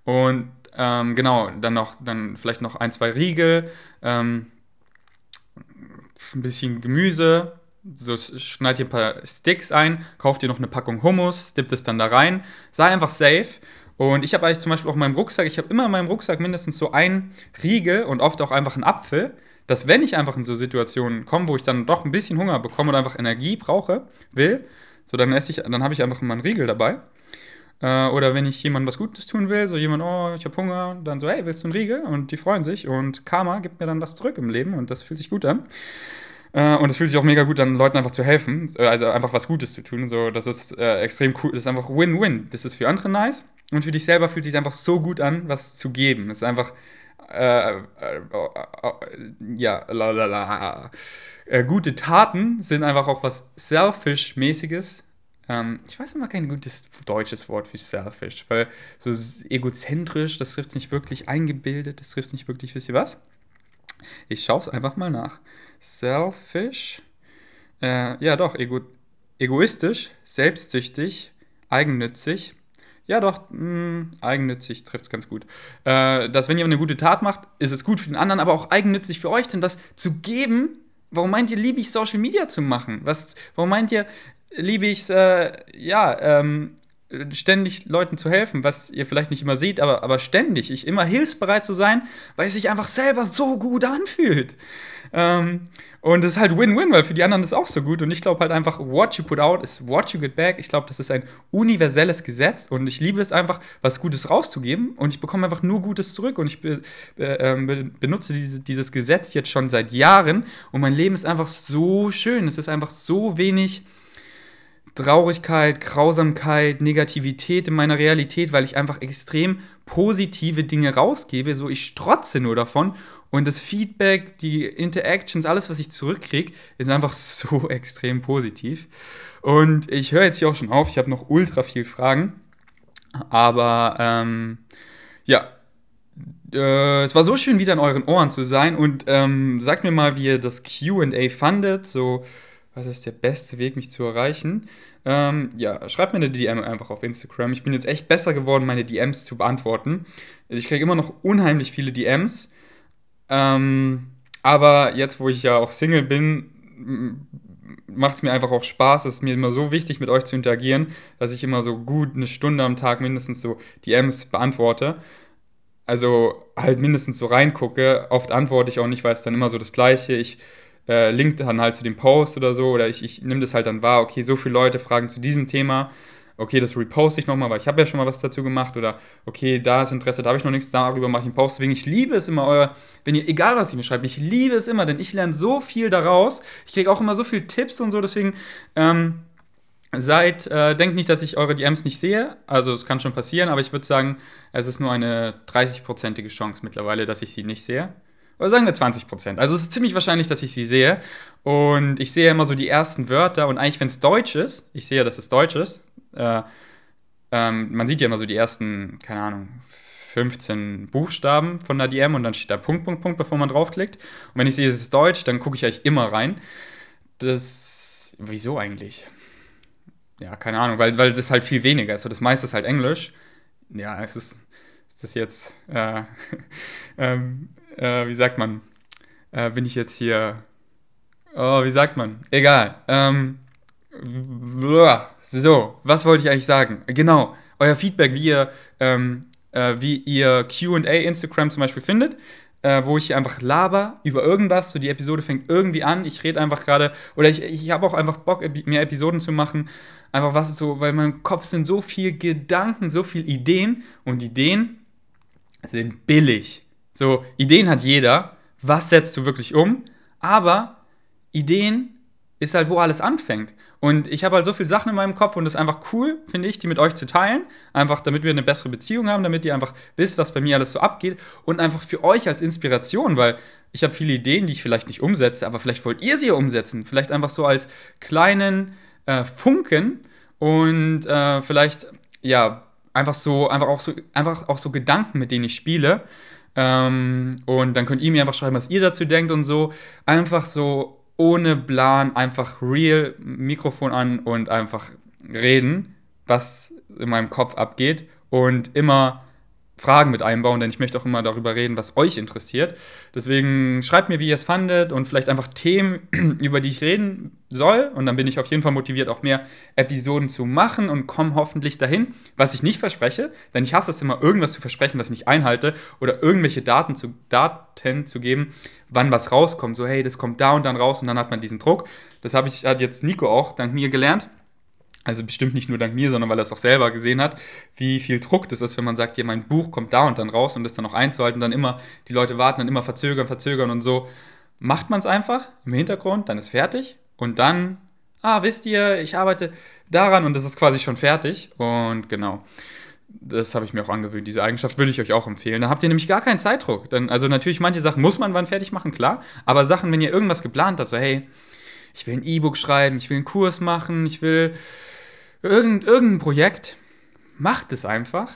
S1: Und ähm, genau, dann noch, dann vielleicht noch ein, zwei Riegel, ähm, ein bisschen Gemüse, so schneid ihr ein paar Sticks ein, kauft ihr noch eine Packung Hummus, dippt es dann da rein. Sei einfach safe. Und ich habe eigentlich zum Beispiel auch in meinem Rucksack, ich habe immer in meinem Rucksack mindestens so ein Riegel und oft auch einfach einen Apfel, dass wenn ich einfach in so Situationen komme, wo ich dann doch ein bisschen Hunger bekomme und einfach Energie brauche, will, so dann esse ich, dann habe ich einfach immer einen Riegel dabei. Äh, oder wenn ich jemandem was Gutes tun will, so jemand, oh, ich habe Hunger, dann so, hey, willst du einen Riegel? Und die freuen sich und Karma gibt mir dann was zurück im Leben und das fühlt sich gut an. Äh, und es fühlt sich auch mega gut an, Leuten einfach zu helfen, äh, also einfach was Gutes zu tun. So, das ist äh, extrem cool. Das ist einfach Win-Win. Das ist für andere nice und für dich selber fühlt sich einfach so gut an, was zu geben. Es ist einfach äh, äh, äh, ja, lalala. gute Taten sind einfach auch was Selfish-mäßiges. Ähm, ich weiß immer kein gutes deutsches Wort für selfish, weil so egozentrisch, das trifft es nicht wirklich, eingebildet, das trifft es nicht wirklich, wisst ihr was? Ich schaue es einfach mal nach. Selfish. Äh, ja, doch, ego egoistisch, selbstsüchtig, eigennützig. Ja, doch, mh, hm, eigennützig trifft es ganz gut. Äh, dass, wenn ihr eine gute Tat macht, ist es gut für den anderen, aber auch eigennützig für euch, denn das zu geben. Warum meint ihr, liebe ich Social Media zu machen? Was, warum meint ihr, liebe ich es, äh, ja, ähm, ständig Leuten zu helfen, was ihr vielleicht nicht immer seht, aber, aber ständig, ich immer hilfsbereit zu sein, weil es sich einfach selber so gut anfühlt. Ähm, und es ist halt Win-Win, weil für die anderen ist es auch so gut. Und ich glaube halt einfach, what you put out is what you get back. Ich glaube, das ist ein universelles Gesetz und ich liebe es einfach, was Gutes rauszugeben und ich bekomme einfach nur Gutes zurück. Und ich be, äh, benutze diese, dieses Gesetz jetzt schon seit Jahren und mein Leben ist einfach so schön. Es ist einfach so wenig Traurigkeit, Grausamkeit, Negativität in meiner Realität, weil ich einfach extrem positive Dinge rausgebe. So, ich strotze nur davon. Und das Feedback, die Interactions, alles, was ich zurückkriege, ist einfach so extrem positiv. Und ich höre jetzt hier auch schon auf. Ich habe noch ultra viel Fragen. Aber ähm, ja, äh, es war so schön, wieder in euren Ohren zu sein. Und ähm, sagt mir mal, wie ihr das QA fandet. So was ist der beste Weg, mich zu erreichen? Ähm, ja, schreibt mir eine DM einfach auf Instagram. Ich bin jetzt echt besser geworden, meine DMs zu beantworten. Ich kriege immer noch unheimlich viele DMs. Ähm, aber jetzt, wo ich ja auch Single bin, macht es mir einfach auch Spaß. Es ist mir immer so wichtig, mit euch zu interagieren, dass ich immer so gut eine Stunde am Tag mindestens so DMs beantworte. Also halt mindestens so reingucke. Oft antworte ich auch nicht, weil es dann immer so das Gleiche. Ich äh, link dann halt zu dem Post oder so oder ich, ich nehme das halt dann wahr, okay, so viele Leute fragen zu diesem Thema okay, das reposte ich nochmal, weil ich habe ja schon mal was dazu gemacht oder okay, da ist Interesse, da habe ich noch nichts, darüber mache ich einen Post. Deswegen, ich liebe es immer, euer, wenn ihr, egal was ihr mir schreibt, ich liebe es immer, denn ich lerne so viel daraus. Ich kriege auch immer so viele Tipps und so, deswegen, ähm, seid, äh, denkt nicht, dass ich eure DMs nicht sehe. Also es kann schon passieren, aber ich würde sagen, es ist nur eine 30-prozentige Chance mittlerweile, dass ich sie nicht sehe. Oder sagen wir 20% Also es ist ziemlich wahrscheinlich, dass ich sie sehe. Und ich sehe immer so die ersten Wörter. Und eigentlich, wenn es Deutsch ist, ich sehe, dass es Deutsch ist, äh, ähm, man sieht ja immer so die ersten, keine Ahnung, 15 Buchstaben von der DM und dann steht da Punkt, Punkt, Punkt, bevor man draufklickt. Und wenn ich sehe, es ist Deutsch, dann gucke ich eigentlich immer rein. Das, wieso eigentlich? Ja, keine Ahnung, weil, weil das halt viel weniger ist. So, das meiste ist halt Englisch. Ja, es ist, ist das jetzt, äh, ähm, äh, wie sagt man? Äh, bin ich jetzt hier, oh, wie sagt man? Egal. Ähm, so, was wollte ich eigentlich sagen? Genau, euer Feedback, wie ihr, ähm, äh, wie ihr QA Instagram zum Beispiel findet, äh, wo ich einfach laber über irgendwas. So, die Episode fängt irgendwie an. Ich rede einfach gerade, oder ich, ich habe auch einfach Bock, mehr Episoden zu machen. Einfach was ist so, weil in meinem Kopf sind so viele Gedanken, so viele Ideen und Ideen sind billig. So, Ideen hat jeder. Was setzt du wirklich um? Aber Ideen ist halt, wo alles anfängt. Und ich habe halt so viele Sachen in meinem Kopf und es ist einfach cool, finde ich, die mit euch zu teilen. Einfach, damit wir eine bessere Beziehung haben, damit ihr einfach wisst, was bei mir alles so abgeht. Und einfach für euch als Inspiration, weil ich habe viele Ideen, die ich vielleicht nicht umsetze, aber vielleicht wollt ihr sie umsetzen. Vielleicht einfach so als kleinen äh, Funken und äh, vielleicht, ja, einfach so, einfach auch so, einfach auch so Gedanken, mit denen ich spiele. Ähm, und dann könnt ihr mir einfach schreiben, was ihr dazu denkt und so. Einfach so ohne Plan einfach real Mikrofon an und einfach reden, was in meinem Kopf abgeht und immer Fragen mit einbauen, denn ich möchte auch immer darüber reden, was euch interessiert. Deswegen schreibt mir, wie ihr es fandet und vielleicht einfach Themen, über die ich reden soll. Und dann bin ich auf jeden Fall motiviert, auch mehr Episoden zu machen und komme hoffentlich dahin, was ich nicht verspreche, denn ich hasse es immer, irgendwas zu versprechen, was ich nicht einhalte oder irgendwelche Daten zu, Daten zu geben, wann was rauskommt. So, hey, das kommt da und dann raus und dann hat man diesen Druck. Das habe ich, hat jetzt Nico auch dank mir gelernt also bestimmt nicht nur dank mir, sondern weil er es auch selber gesehen hat, wie viel Druck das ist, wenn man sagt, ja, mein Buch kommt da und dann raus und das dann noch einzuhalten, dann immer, die Leute warten, dann immer verzögern, verzögern und so. Macht man es einfach im Hintergrund, dann ist fertig und dann, ah, wisst ihr, ich arbeite daran und das ist quasi schon fertig und genau. Das habe ich mir auch angewöhnt. Diese Eigenschaft würde ich euch auch empfehlen. Dann habt ihr nämlich gar keinen Zeitdruck. Dann, also natürlich, manche Sachen muss man wann fertig machen, klar. Aber Sachen, wenn ihr irgendwas geplant habt, so hey, ich will ein E-Book schreiben, ich will einen Kurs machen, ich will irgend, irgendein Projekt, macht es einfach.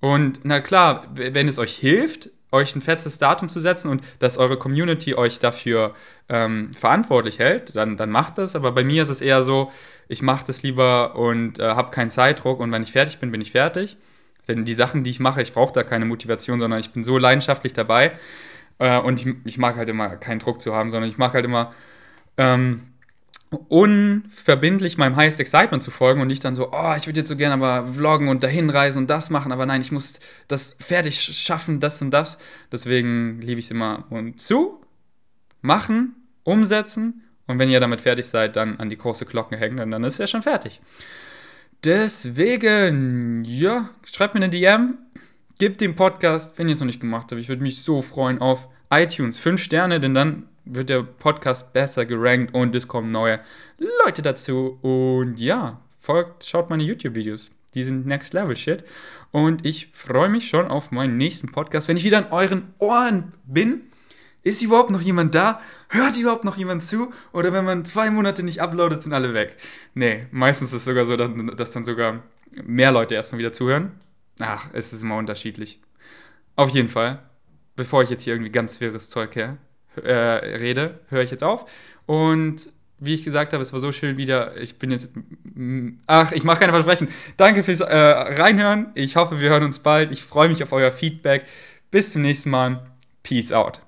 S1: Und na klar, wenn es euch hilft, euch ein festes Datum zu setzen und dass eure Community euch dafür ähm, verantwortlich hält, dann, dann macht das. Aber bei mir ist es eher so, ich mache das lieber und äh, habe keinen Zeitdruck und wenn ich fertig bin, bin ich fertig. Denn die Sachen, die ich mache, ich brauche da keine Motivation, sondern ich bin so leidenschaftlich dabei äh, und ich, ich mag halt immer keinen Druck zu haben, sondern ich mag halt immer ähm, unverbindlich meinem Highest Excitement zu folgen und nicht dann so, oh, ich würde jetzt so gerne aber vloggen und dahin reisen und das machen, aber nein, ich muss das fertig schaffen, das und das. Deswegen liebe ich es immer und zu, machen, umsetzen und wenn ihr damit fertig seid, dann an die große Glocke hängen, denn dann ist ja schon fertig. Deswegen, ja, schreibt mir eine DM, gebt dem Podcast, wenn ihr es noch nicht gemacht habt, ich würde mich so freuen auf iTunes 5 Sterne, denn dann wird der Podcast besser gerankt und es kommen neue Leute dazu. Und ja, folgt, schaut meine YouTube-Videos. Die sind Next Level Shit. Und ich freue mich schon auf meinen nächsten Podcast. Wenn ich wieder an euren Ohren bin, ist überhaupt noch jemand da? Hört überhaupt noch jemand zu? Oder wenn man zwei Monate nicht uploadet, sind alle weg? Nee, meistens ist es sogar so, dass dann sogar mehr Leute erstmal wieder zuhören. Ach, es ist immer unterschiedlich. Auf jeden Fall, bevor ich jetzt hier irgendwie ganz wirres Zeug her, äh, rede, höre ich jetzt auf. Und wie ich gesagt habe, es war so schön wieder. Ich bin jetzt. Ach, ich mache keine Versprechen. Danke fürs äh, Reinhören. Ich hoffe, wir hören uns bald. Ich freue mich auf euer Feedback. Bis zum nächsten Mal. Peace out.